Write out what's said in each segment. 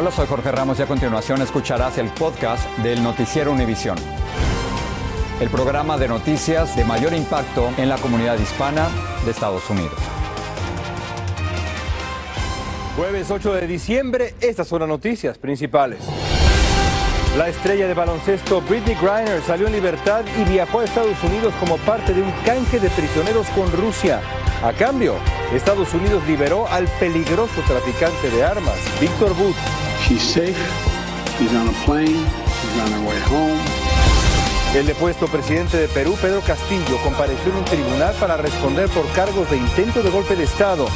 Hola, soy Jorge Ramos y a continuación escucharás el podcast del Noticiero Univisión. El programa de noticias de mayor impacto en la comunidad hispana de Estados Unidos. Jueves 8 de diciembre, estas son las noticias principales. La estrella de baloncesto Britney Griner salió en libertad y viajó a Estados Unidos como parte de un canje de prisioneros con Rusia. A cambio, Estados Unidos liberó al peligroso traficante de armas, Víctor Booth. She's safe. She's on a plane. She's on her way home. El depuesto presidente de Perú, Pedro Castillo, compareció en un tribunal para responder por cargos de intento de golpe de Estado.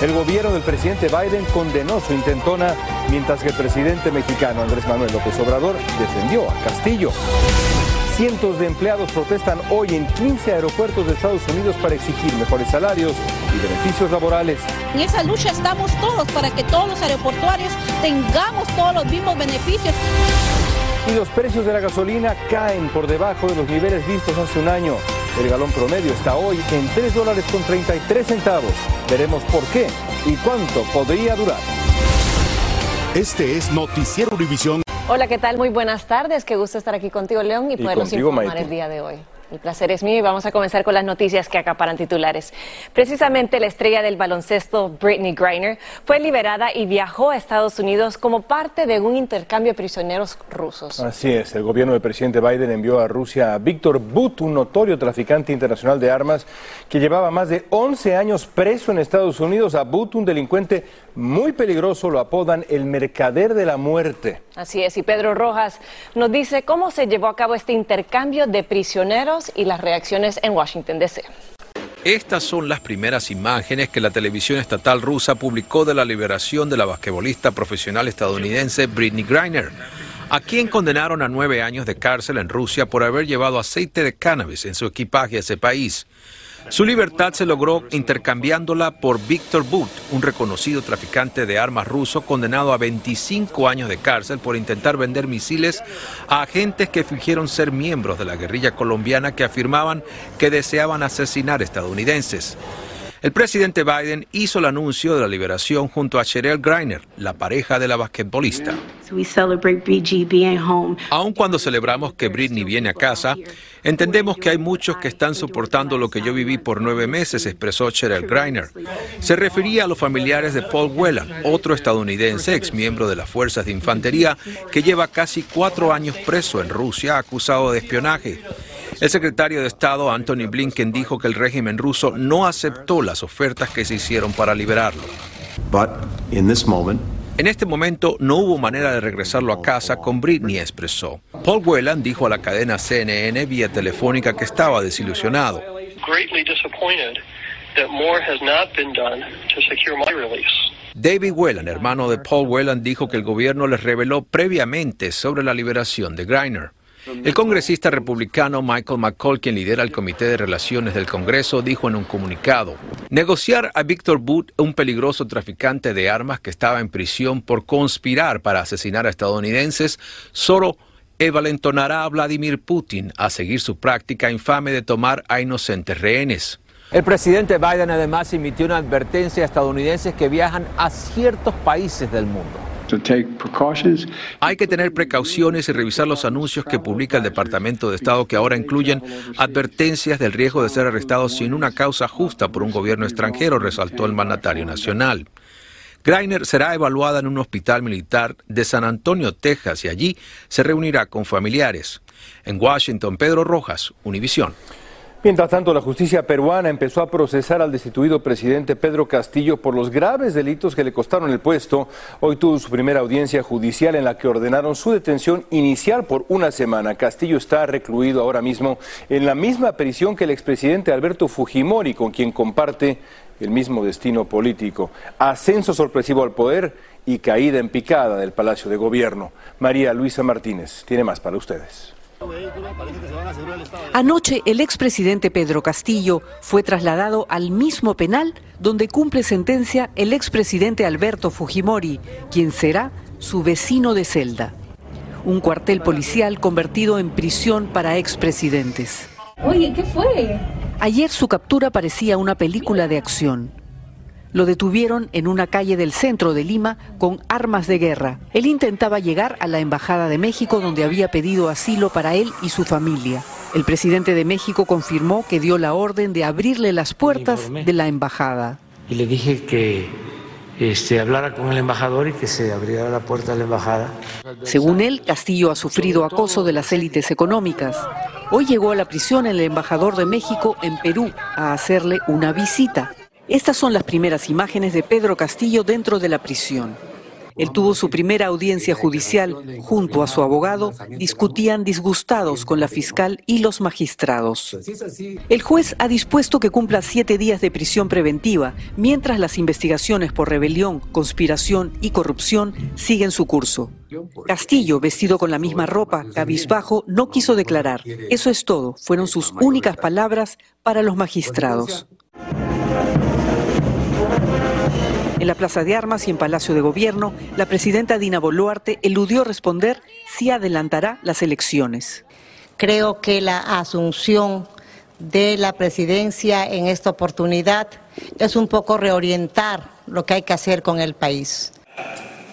El gobierno del presidente Biden condenó su intentona, mientras que el presidente mexicano Andrés Manuel López Obrador defendió a Castillo. Cientos de empleados protestan hoy en 15 aeropuertos de Estados Unidos para exigir mejores salarios y beneficios laborales. En esa lucha estamos todos para que todos los aeroportuarios tengamos todos los mismos beneficios. Y los precios de la gasolina caen por debajo de los niveles vistos hace un año. El galón promedio está hoy en 3 dólares con 33 centavos. Veremos por qué y cuánto podría durar. Este es Noticiero Univisión. Hola, ¿qué tal? Muy buenas tardes. Qué gusto estar aquí contigo, León, y, podernos contigo, informar Maite. el día de hoy. El placer es mío y vamos a comenzar con las noticias que acaparan titulares. Precisamente la estrella del baloncesto, Britney Griner, fue liberada y viajó a Estados Unidos como parte de un intercambio de prisioneros rusos. Así es, el gobierno del presidente Biden envió a Rusia a Víctor Butt, un notorio traficante internacional de armas que llevaba más de 11 años preso en Estados Unidos. A Butt, un delincuente muy peligroso, lo apodan el mercader de la muerte. Así es, y Pedro Rojas nos dice cómo se llevó a cabo este intercambio de prisioneros y las reacciones en Washington, D.C. Estas son las primeras imágenes que la televisión estatal rusa publicó de la liberación de la basquetbolista profesional estadounidense Britney Griner, a quien condenaron a nueve años de cárcel en Rusia por haber llevado aceite de cannabis en su equipaje a ese país. Su libertad se logró intercambiándola por Víctor Butt, un reconocido traficante de armas ruso condenado a 25 años de cárcel por intentar vender misiles a agentes que fingieron ser miembros de la guerrilla colombiana que afirmaban que deseaban asesinar estadounidenses. El presidente Biden hizo el anuncio de la liberación junto a Cheryl Griner, la pareja de la basquetbolista. Aun cuando celebramos que Britney viene a casa, entendemos que hay muchos que están soportando lo que yo viví por nueve meses, expresó Cheryl Griner. Se refería a los familiares de Paul Whelan, otro estadounidense, ex miembro de las fuerzas de infantería, que lleva casi cuatro años preso en Rusia acusado de espionaje. El secretario de Estado, Anthony Blinken, dijo que el régimen ruso no aceptó las ofertas que se hicieron para liberarlo. But in this moment, En este momento no hubo manera de regresarlo a casa con Britney, expresó. Paul Whelan dijo a la cadena CNN vía telefónica que estaba desilusionado. David Whelan, hermano de Paul Whelan, dijo que el gobierno les reveló previamente sobre la liberación de Griner. El congresista republicano Michael McCall, quien lidera el Comité de Relaciones del Congreso, dijo en un comunicado, negociar a Víctor Booth, un peligroso traficante de armas que estaba en prisión por conspirar para asesinar a estadounidenses, solo envalentonará a Vladimir Putin a seguir su práctica infame de tomar a inocentes rehenes. El presidente Biden además emitió una advertencia a estadounidenses que viajan a ciertos países del mundo. Hay que tener precauciones y revisar los anuncios que publica el Departamento de Estado que ahora incluyen advertencias del riesgo de ser arrestados sin una causa justa por un gobierno extranjero, resaltó el mandatario nacional. Greiner será evaluada en un hospital militar de San Antonio, Texas, y allí se reunirá con familiares. En Washington, Pedro Rojas, Univisión. Mientras tanto, la justicia peruana empezó a procesar al destituido presidente Pedro Castillo por los graves delitos que le costaron el puesto. Hoy tuvo su primera audiencia judicial en la que ordenaron su detención inicial por una semana. Castillo está recluido ahora mismo en la misma prisión que el expresidente Alberto Fujimori, con quien comparte el mismo destino político. Ascenso sorpresivo al poder y caída en picada del Palacio de Gobierno. María Luisa Martínez tiene más para ustedes. Anoche el expresidente Pedro Castillo fue trasladado al mismo penal donde cumple sentencia el expresidente Alberto Fujimori, quien será su vecino de celda. Un cuartel policial convertido en prisión para expresidentes. Oye, ¿qué fue? Ayer su captura parecía una película de acción. Lo detuvieron en una calle del centro de Lima con armas de guerra. Él intentaba llegar a la Embajada de México donde había pedido asilo para él y su familia. El presidente de México confirmó que dio la orden de abrirle las puertas de la embajada. Y le dije que este, hablara con el embajador y que se abriera la puerta de la embajada. Según él, Castillo ha sufrido acoso de las élites económicas. Hoy llegó a la prisión el embajador de México en Perú a hacerle una visita. Estas son las primeras imágenes de Pedro Castillo dentro de la prisión. Él tuvo su primera audiencia judicial junto a su abogado, discutían disgustados con la fiscal y los magistrados. El juez ha dispuesto que cumpla siete días de prisión preventiva, mientras las investigaciones por rebelión, conspiración y corrupción siguen su curso. Castillo, vestido con la misma ropa, cabizbajo, no quiso declarar. Eso es todo, fueron sus únicas palabras para los magistrados. En la Plaza de Armas y en Palacio de Gobierno, la presidenta Dina Boluarte eludió responder si adelantará las elecciones. Creo que la asunción de la presidencia en esta oportunidad es un poco reorientar lo que hay que hacer con el país.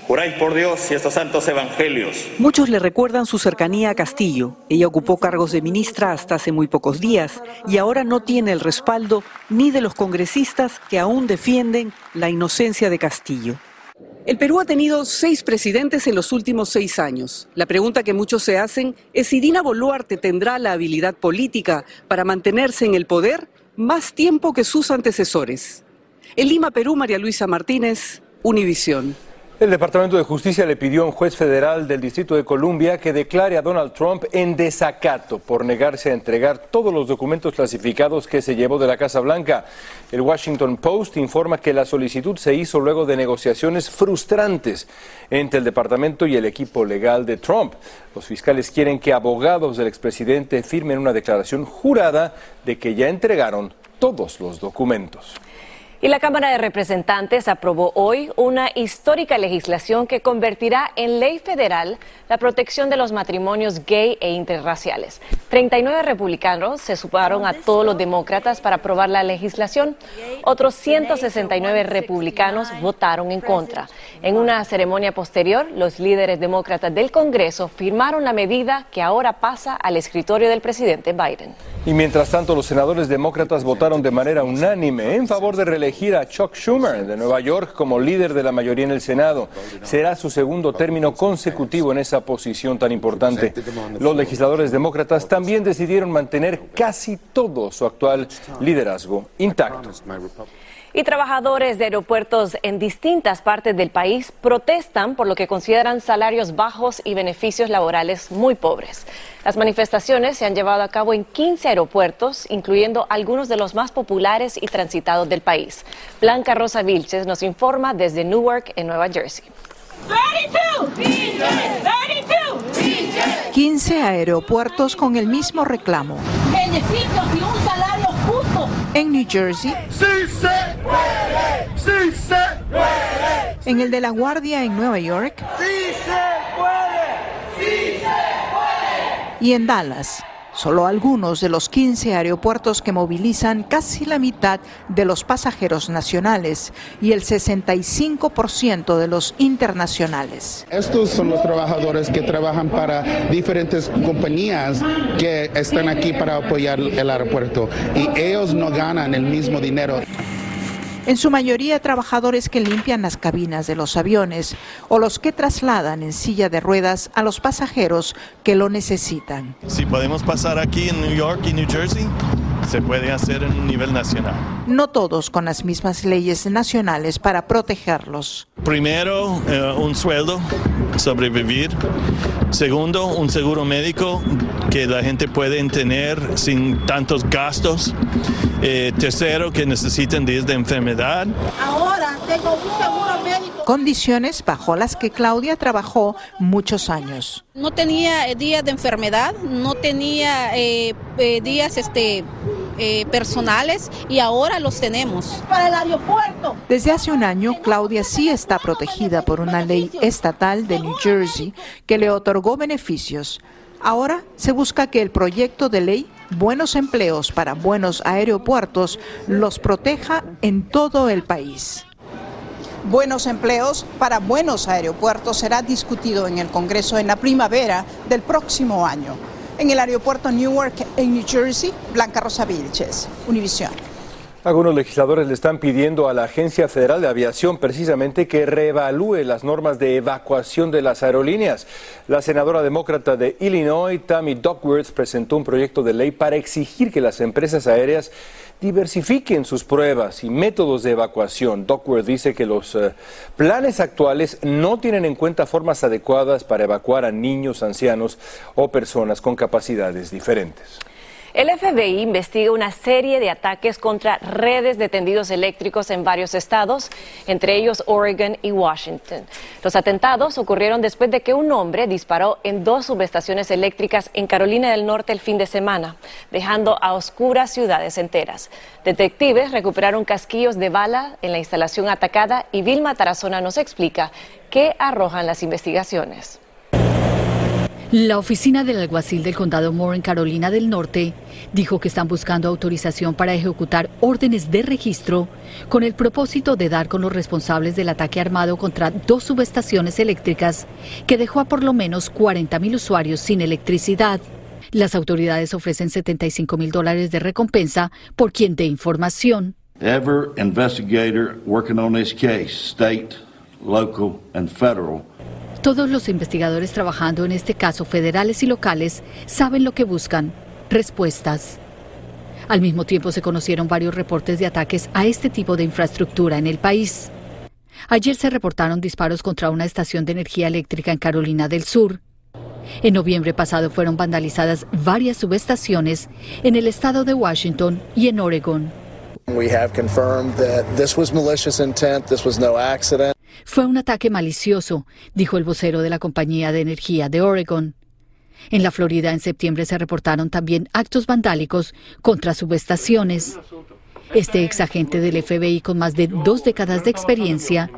Juráis por Dios y estos santos evangelios. Muchos le recuerdan su cercanía a Castillo. Ella ocupó cargos de ministra hasta hace muy pocos días y ahora no tiene el respaldo ni de los congresistas que aún defienden la inocencia de Castillo. El Perú ha tenido seis presidentes en los últimos seis años. La pregunta que muchos se hacen es si Dina Boluarte tendrá la habilidad política para mantenerse en el poder más tiempo que sus antecesores. En Lima, Perú, María Luisa Martínez, Univisión. El Departamento de Justicia le pidió a un juez federal del Distrito de Columbia que declare a Donald Trump en desacato por negarse a entregar todos los documentos clasificados que se llevó de la Casa Blanca. El Washington Post informa que la solicitud se hizo luego de negociaciones frustrantes entre el departamento y el equipo legal de Trump. Los fiscales quieren que abogados del expresidente firmen una declaración jurada de que ya entregaron todos los documentos. Y la Cámara de Representantes aprobó hoy una histórica legislación que convertirá en ley federal la protección de los matrimonios gay e interraciales. 39 republicanos se sumaron a todos los demócratas para aprobar la legislación. Otros 169 republicanos votaron en contra. En una ceremonia posterior, los líderes demócratas del Congreso firmaron la medida que ahora pasa al escritorio del presidente Biden. Y mientras tanto, los senadores demócratas votaron de manera unánime en favor de reelegir a Chuck Schumer de Nueva York como líder de la mayoría en el Senado. Será su segundo término consecutivo en esa posición tan importante. Los legisladores demócratas también decidieron mantener casi todo su actual liderazgo intacto. Y trabajadores de aeropuertos en distintas partes del país protestan por lo que consideran salarios bajos y beneficios laborales muy pobres. Las manifestaciones se han llevado a cabo en 15 aeropuertos, incluyendo algunos de los más populares y transitados del país. Blanca Rosa Vilches nos informa desde Newark, en Nueva Jersey. 15 aeropuertos con el mismo reclamo. Beneficios y un salario justo. En New Jersey. ¡Sí se puede! ¡Sí se puede! En el de La Guardia en Nueva York. ¡Sí se puede! ¡Sí se puede! Y en Dallas. Solo algunos de los 15 aeropuertos que movilizan casi la mitad de los pasajeros nacionales y el 65% de los internacionales. Estos son los trabajadores que trabajan para diferentes compañías que están aquí para apoyar el aeropuerto y ellos no ganan el mismo dinero. En su mayoría trabajadores que limpian las cabinas de los aviones o los que trasladan en silla de ruedas a los pasajeros que lo necesitan. Si podemos pasar aquí en New York y New Jersey, se puede hacer en un nivel nacional. No todos con las mismas leyes nacionales para protegerlos. Primero, eh, un sueldo, sobrevivir. Segundo, un seguro médico que la gente puede tener sin tantos gastos. Eh, tercero, que necesiten días de enfermedad. Ahora tengo un seguro médico. Condiciones bajo las que Claudia trabajó muchos años. No tenía eh, días de enfermedad, no tenía eh, días este, eh, personales y ahora los tenemos. Para el aeropuerto. Desde hace un año, Claudia sí está protegida por una ley estatal de New Jersey que le otorgó beneficios. Ahora se busca que el proyecto de ley Buenos Empleos para Buenos Aeropuertos los proteja en todo el país. Buenos empleos para buenos aeropuertos será discutido en el Congreso en la primavera del próximo año. En el aeropuerto Newark, en New Jersey, Blanca Rosa Vilches, Univisión. Algunos legisladores le están pidiendo a la Agencia Federal de Aviación precisamente que reevalúe las normas de evacuación de las aerolíneas. La senadora demócrata de Illinois, Tammy Duckworth, presentó un proyecto de ley para exigir que las empresas aéreas diversifiquen sus pruebas y métodos de evacuación. Duckworth dice que los eh, planes actuales no tienen en cuenta formas adecuadas para evacuar a niños, ancianos o personas con capacidades diferentes. El FBI investiga una serie de ataques contra redes de tendidos eléctricos en varios estados, entre ellos Oregon y Washington. Los atentados ocurrieron después de que un hombre disparó en dos subestaciones eléctricas en Carolina del Norte el fin de semana, dejando a oscuras ciudades enteras. Detectives recuperaron casquillos de bala en la instalación atacada y Vilma Tarazona nos explica qué arrojan las investigaciones. La oficina del alguacil del condado Moore en Carolina del Norte dijo que están buscando autorización para ejecutar órdenes de registro con el propósito de dar con los responsables del ataque armado contra dos subestaciones eléctricas que dejó a por lo menos 40 mil usuarios sin electricidad. Las autoridades ofrecen 75 mil dólares de recompensa por quien dé información. Ever investigator working on this case, state, local, and federal, Todos los investigadores trabajando en este caso, federales y locales, saben lo que buscan, respuestas. Al mismo tiempo se conocieron varios reportes de ataques a este tipo de infraestructura en el país. Ayer se reportaron disparos contra una estación de energía eléctrica en Carolina del Sur. En noviembre pasado fueron vandalizadas varias subestaciones en el estado de Washington y en Oregon. We have confirmed that this was malicious intent, this was no accident. Fue un ataque malicioso, dijo el vocero de la compañía de energía de Oregon. En la Florida en septiembre se reportaron también actos vandálicos contra subestaciones. Este ex agente del FBI con más de dos décadas de experiencia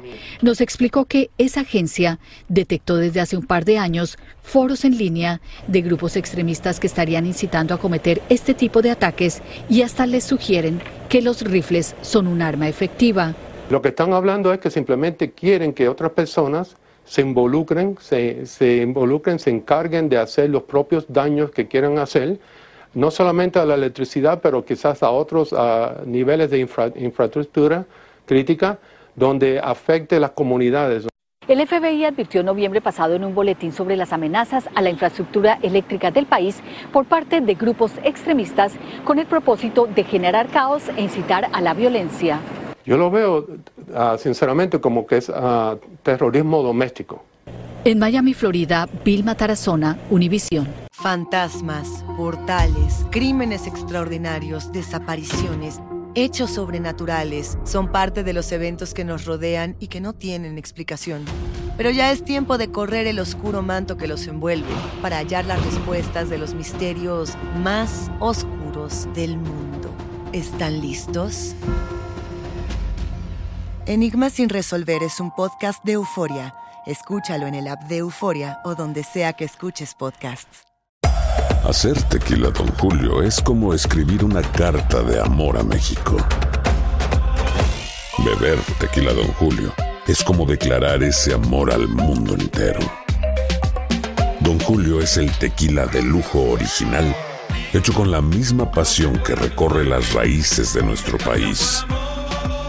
nos explicó que esa agencia detectó desde hace un par de años foros en línea de grupos extremistas que estarían incitando a cometer este tipo de ataques y hasta les sugieren que los rifles son un arma efectiva. Lo que están hablando es que simplemente quieren que otras personas se involucren, se, involucren, se encarguen de hacer los propios daños que quieran hacer, no solamente a la electricidad, pero quizás a otros niveles de infra- infraestructura crítica, donde afecte las comunidades. El FBI advirtió en noviembre pasado en un boletín sobre las amenazas a la infraestructura eléctrica del país por parte de grupos extremistas con el propósito de generar caos e incitar a la violencia. Yo lo veo ah, sinceramente como que es ah, terrorismo doméstico. En Miami, Florida, Vilma Tarazona, Univisión. Fantasmas, portales, crímenes extraordinarios, desapariciones, hechos sobrenaturales son parte de los eventos que nos rodean y que no tienen explicación. Pero ya es tiempo de correr el oscuro manto que los envuelve para hallar las respuestas de los misterios más oscuros del mundo. ¿Están listos? Enigma sin resolver es un podcast de euforia. Escúchalo en el app de Euforia o donde sea que escuches podcasts. Hacer tequila, Don Julio, es como escribir una carta de amor a México. Beber tequila, Don Julio, es como declarar ese amor al mundo entero. Don Julio es el tequila de lujo original, hecho con la misma pasión que recorre las raíces de nuestro país.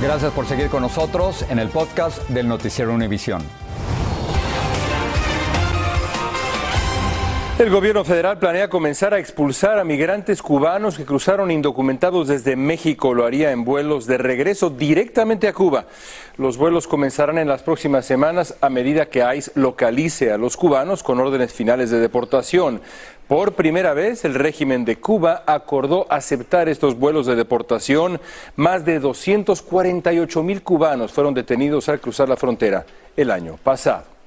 Gracias por seguir con nosotros en el podcast del Noticiero Univisión. El gobierno federal planea comenzar a expulsar a migrantes cubanos que cruzaron indocumentados desde México. Lo haría en vuelos de regreso directamente a Cuba. Los vuelos comenzarán en las próximas semanas a medida que ICE localice a los cubanos con órdenes finales de deportación. Por primera vez, el régimen de Cuba acordó aceptar estos vuelos de deportación. Más de 248 mil cubanos fueron detenidos al cruzar la frontera el año pasado.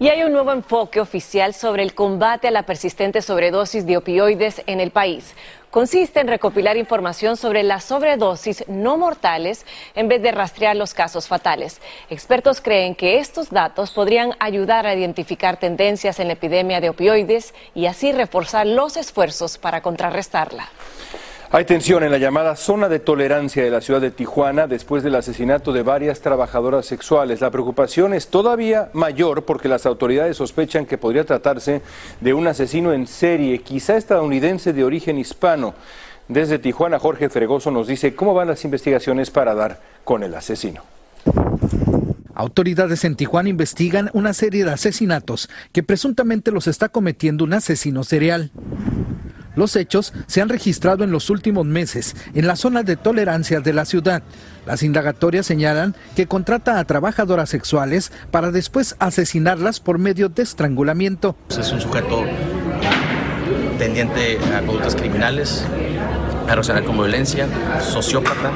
Y hay un nuevo enfoque oficial sobre el combate a la persistente sobredosis de opioides en el país. Consiste en recopilar información sobre las sobredosis no mortales en vez de rastrear los casos fatales. Expertos creen que estos datos podrían ayudar a identificar tendencias en la epidemia de opioides y así reforzar los esfuerzos para contrarrestarla. Hay tensión en la llamada zona de tolerancia de la ciudad de Tijuana después del asesinato de varias trabajadoras sexuales. La preocupación es todavía mayor porque las autoridades sospechan que podría tratarse de un asesino en serie, quizá estadounidense de origen hispano. Desde Tijuana, Jorge Fregoso nos dice cómo van las investigaciones para dar con el asesino. Autoridades en Tijuana investigan una serie de asesinatos que presuntamente los está cometiendo un asesino serial. Los hechos se han registrado en los últimos meses en la zona de tolerancia de la ciudad. Las indagatorias señalan que contrata a trabajadoras sexuales para después asesinarlas por medio de estrangulamiento. Es un sujeto tendiente a conductas criminales, a relacionar con violencia, sociópata,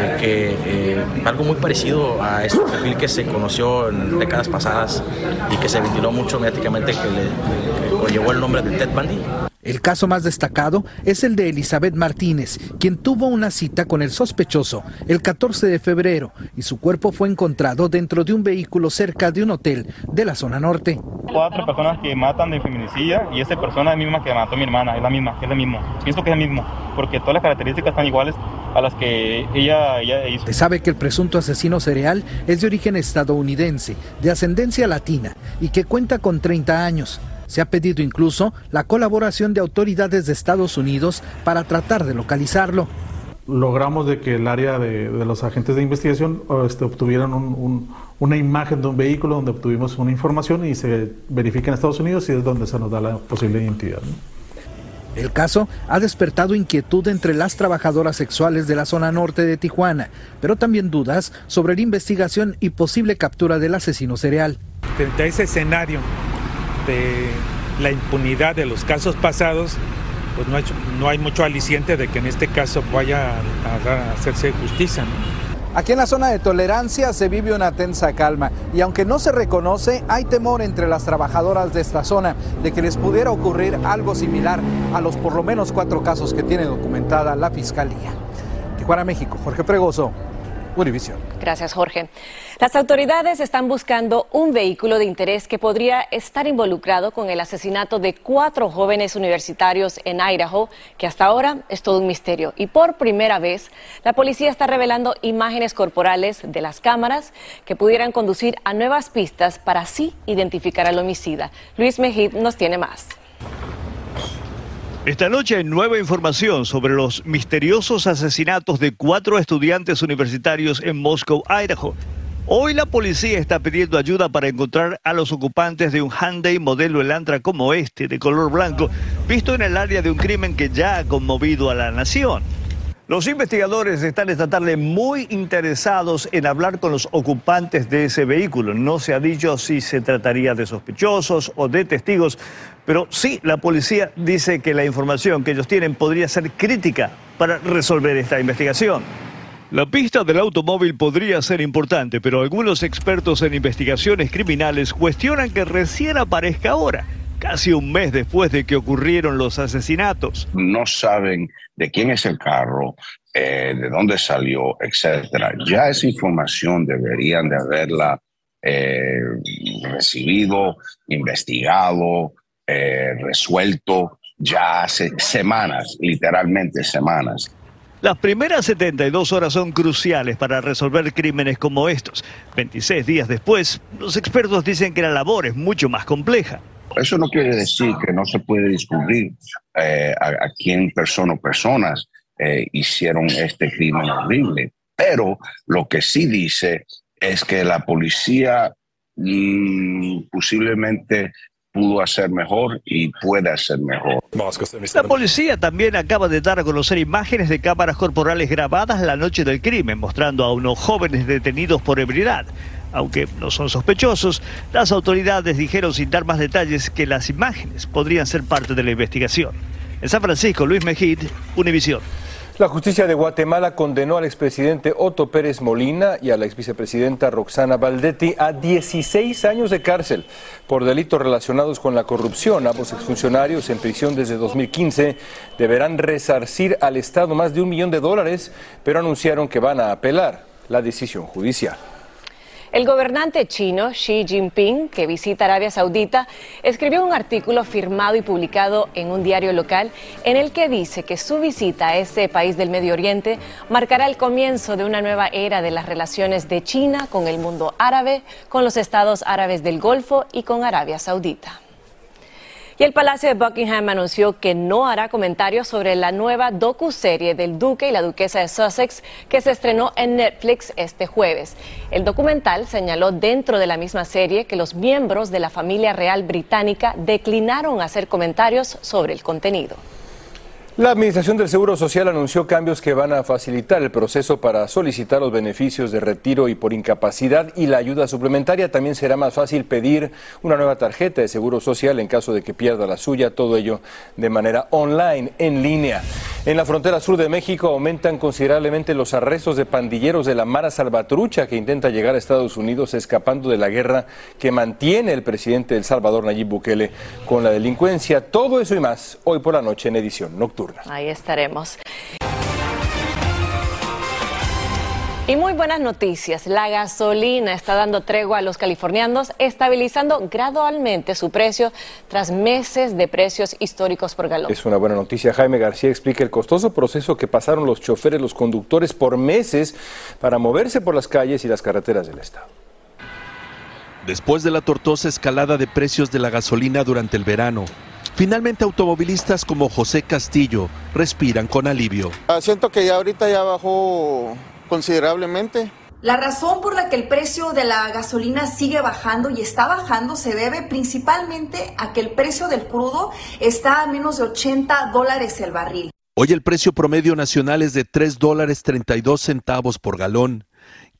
eh, que eh, algo muy parecido a ese perfil que se conoció en décadas pasadas y que se ventiló mucho mediáticamente, que le llevó el nombre de Ted Bundy. El caso más destacado es el de Elizabeth Martínez, quien tuvo una cita con el sospechoso el 14 de febrero y su cuerpo fue encontrado dentro de un vehículo cerca de un hotel de la zona norte. Cuatro personas que matan de feminicidio y esa persona es la misma que mató a mi hermana, es la misma, es el mismo. Pienso que es el mismo, porque todas las características están iguales a las que ella, ella hizo. Se sabe que el presunto asesino serial es de origen estadounidense, de ascendencia latina y que cuenta con 30 años. Se ha pedido incluso la colaboración de autoridades de Estados Unidos para tratar de localizarlo. Logramos de que el área de, de los agentes de investigación este, obtuvieran un, un, una imagen de un vehículo donde obtuvimos una información y se verifica en Estados Unidos y es donde se nos da la posible identidad. ¿no? El caso ha despertado inquietud entre las trabajadoras sexuales de la zona norte de Tijuana, pero también dudas sobre la investigación y posible captura del asesino serial. Frente a ese escenario la impunidad de los casos pasados, pues no hay, no hay mucho aliciente de que en este caso vaya a, hacerse justicia. Aquí en la zona de tolerancia se vive una tensa calma y aunque no se reconoce, hay temor entre las trabajadoras de esta zona de que les pudiera ocurrir algo similar a los por lo menos cuatro casos que tiene documentada la Fiscalía. Tijuana, México, Jorge Fregoso, Univisión. Gracias, Jorge. Las autoridades están buscando un vehículo de interés que podría estar involucrado con el asesinato de cuatro jóvenes universitarios en Idaho, que hasta ahora es todo un misterio. Y por primera vez, la policía está revelando imágenes corporales de las cámaras que pudieran conducir a nuevas pistas para así identificar al homicida. Luis Mejid nos tiene más. Esta noche nueva información sobre los misteriosos asesinatos de cuatro estudiantes universitarios en Moscow, Idaho. Hoy la policía está pidiendo ayuda para encontrar a los ocupantes de un Hyundai modelo Elantra como este, de color blanco, visto en el área de un crimen que ya ha conmovido a la nación. Los investigadores están esta tarde muy interesados en hablar con los ocupantes de ese vehículo. No se ha dicho si se trataría de sospechosos o de testigos, pero sí la policía dice que la información que ellos tienen podría ser crítica para resolver esta investigación. La pista del automóvil podría ser importante, pero algunos expertos en investigaciones criminales cuestionan que recién aparezca ahora casi un mes después de que ocurrieron los asesinatos. No saben de quién es el carro, eh, de dónde salió, etcétera. Ya esa información deberían de haberla eh, recibido, investigado, eh, resuelto ya hace semanas, literalmente semanas. Las primeras 72 horas son cruciales para resolver crímenes como estos. 26 días después, los expertos dicen que la labor es mucho más compleja. Eso no quiere decir que no se puede descubrir eh, a, quién persona o personas eh, hicieron este crimen horrible. Pero lo que sí dice es que la policía mm, posiblemente pudo hacer mejor y puede hacer mejor. La policía también acaba de dar a conocer imágenes de cámaras corporales grabadas la noche del crimen, mostrando a unos jóvenes detenidos por ebriedad. Aunque no son sospechosos, las autoridades dijeron sin dar más detalles que las imágenes podrían ser parte de la investigación. En San Francisco, Luis Mejid, Univisión. La justicia de Guatemala condenó al expresidente Otto Pérez Molina y a la exvicepresidenta Roxana Valdetti a 16 años de cárcel por delitos relacionados con la corrupción. Ambos exfuncionarios en prisión desde 2015 deberán resarcir al Estado más de un millón de dólares, pero anunciaron que van a apelar la decisión judicial. El gobernante chino Xi Jinping, que visita Arabia Saudita, escribió un artículo firmado y publicado en un diario local en el que dice que su visita a ese país del Medio Oriente marcará el comienzo de una nueva era de las relaciones de China con el mundo árabe, con los estados árabes del Golfo y con Arabia Saudita. Y el Palacio de Buckingham anunció que no hará comentarios sobre la nueva docu-serie del Duque y la Duquesa de Sussex que se estrenó en Netflix este jueves. El documental señaló dentro de la misma serie que los miembros de la familia real británica declinaron hacer comentarios sobre el contenido. La Administración del Seguro Social anunció cambios que van a facilitar el proceso para solicitar los beneficios de retiro y por incapacidad y la ayuda suplementaria. También será más fácil pedir una nueva tarjeta de Seguro Social en caso de que pierda la suya, todo ello de manera online, en línea. En la frontera sur de México aumentan considerablemente los arrestos de pandilleros de la Mara Salvatrucha que intenta llegar a Estados Unidos escapando de la guerra que mantiene el presidente del Salvador, Nayib Bukele, con la delincuencia. Todo eso y más hoy por la noche en edición nocturna. Ahí estaremos. Y muy buenas noticias. La gasolina está dando tregua a los californianos, estabilizando gradualmente su precio tras meses de precios históricos por galón. Es una buena noticia. Jaime García explica el costoso proceso que pasaron los choferes, los conductores por meses para moverse por las calles y las carreteras del estado. Después de la tortuosa escalada de precios de la gasolina durante el verano, Finalmente, automovilistas como José Castillo respiran con alivio. Ah, siento que ya ahorita ya bajó considerablemente. La razón por la que el precio de la gasolina sigue bajando y está bajando se debe principalmente a que el precio del crudo está a menos de 80 dólares el barril. Hoy el precio promedio nacional es de 3 dólares 32 centavos por galón.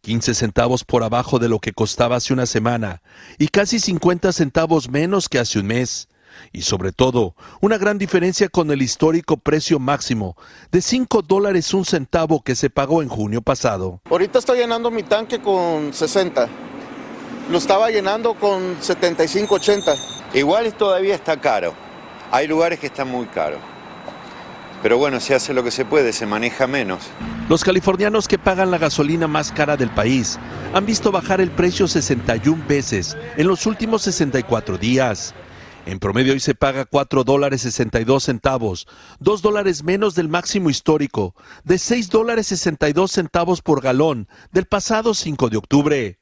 15 centavos por abajo de lo que costaba hace una semana y casi 50 centavos menos que hace un mes y sobre todo una gran diferencia con el histórico precio máximo de 5 dólares un centavo que se pagó en junio pasado. Ahorita estoy llenando mi tanque con 60. Lo estaba llenando con 75, 80. Igual todavía está caro. Hay lugares que están muy caros. Pero bueno, se hace lo que se puede, se maneja menos. Los californianos que pagan la gasolina más cara del país han visto bajar el precio 61 veces en los últimos 64 días. En promedio hoy se paga 4 dólares 62 centavos, 2 dólares menos del máximo histórico, de 6 dólares 62 centavos por galón del pasado 5 de octubre.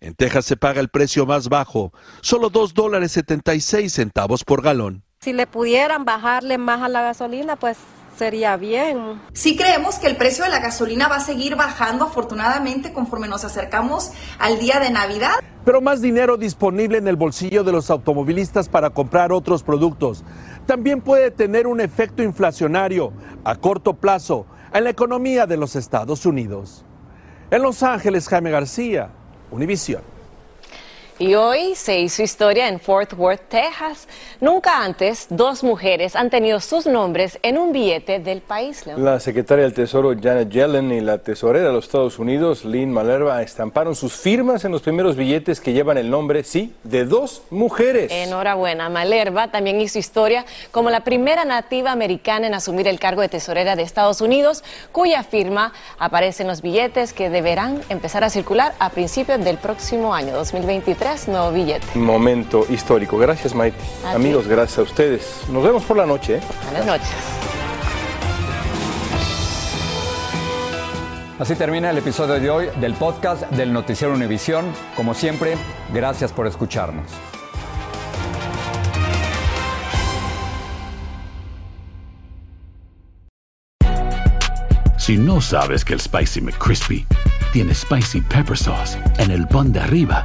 En Texas se paga el precio más bajo, solo 2 dólares 76 centavos por galón. Si le pudieran bajarle más a la gasolina, pues sería bien. Sí creemos que el precio de la gasolina va a seguir bajando afortunadamente conforme nos acercamos al día de Navidad. Pero más dinero disponible en el bolsillo de los automovilistas para comprar otros productos también puede tener un efecto inflacionario a corto plazo en la economía de los Estados Unidos. En Los Ángeles, Jaime García, Univisión. Y hoy se hizo historia en Fort Worth, Texas. Nunca antes dos mujeres han tenido sus nombres en un billete del país. La secretaria del Tesoro Janet Yellen y la tesorera de los Estados Unidos, Lynn Malerva, estamparon sus firmas en los primeros billetes que llevan el nombre, sí, de dos mujeres. Enhorabuena. Malerva también hizo historia como la primera nativa americana en asumir el cargo de tesorera de Estados Unidos, cuya firma aparece en los billetes que deberán empezar a circular a principios del próximo año 2023 nuevo billete. Momento histórico. Gracias, Maite. Amigos, gracias a ustedes. Nos vemos por la noche. ¿eh? Buenas noches. Así termina el episodio de hoy del podcast del Noticiero Univisión. Como siempre, gracias por escucharnos. Si no sabes que el Spicy McCrispy tiene Spicy Pepper Sauce en el pan de arriba,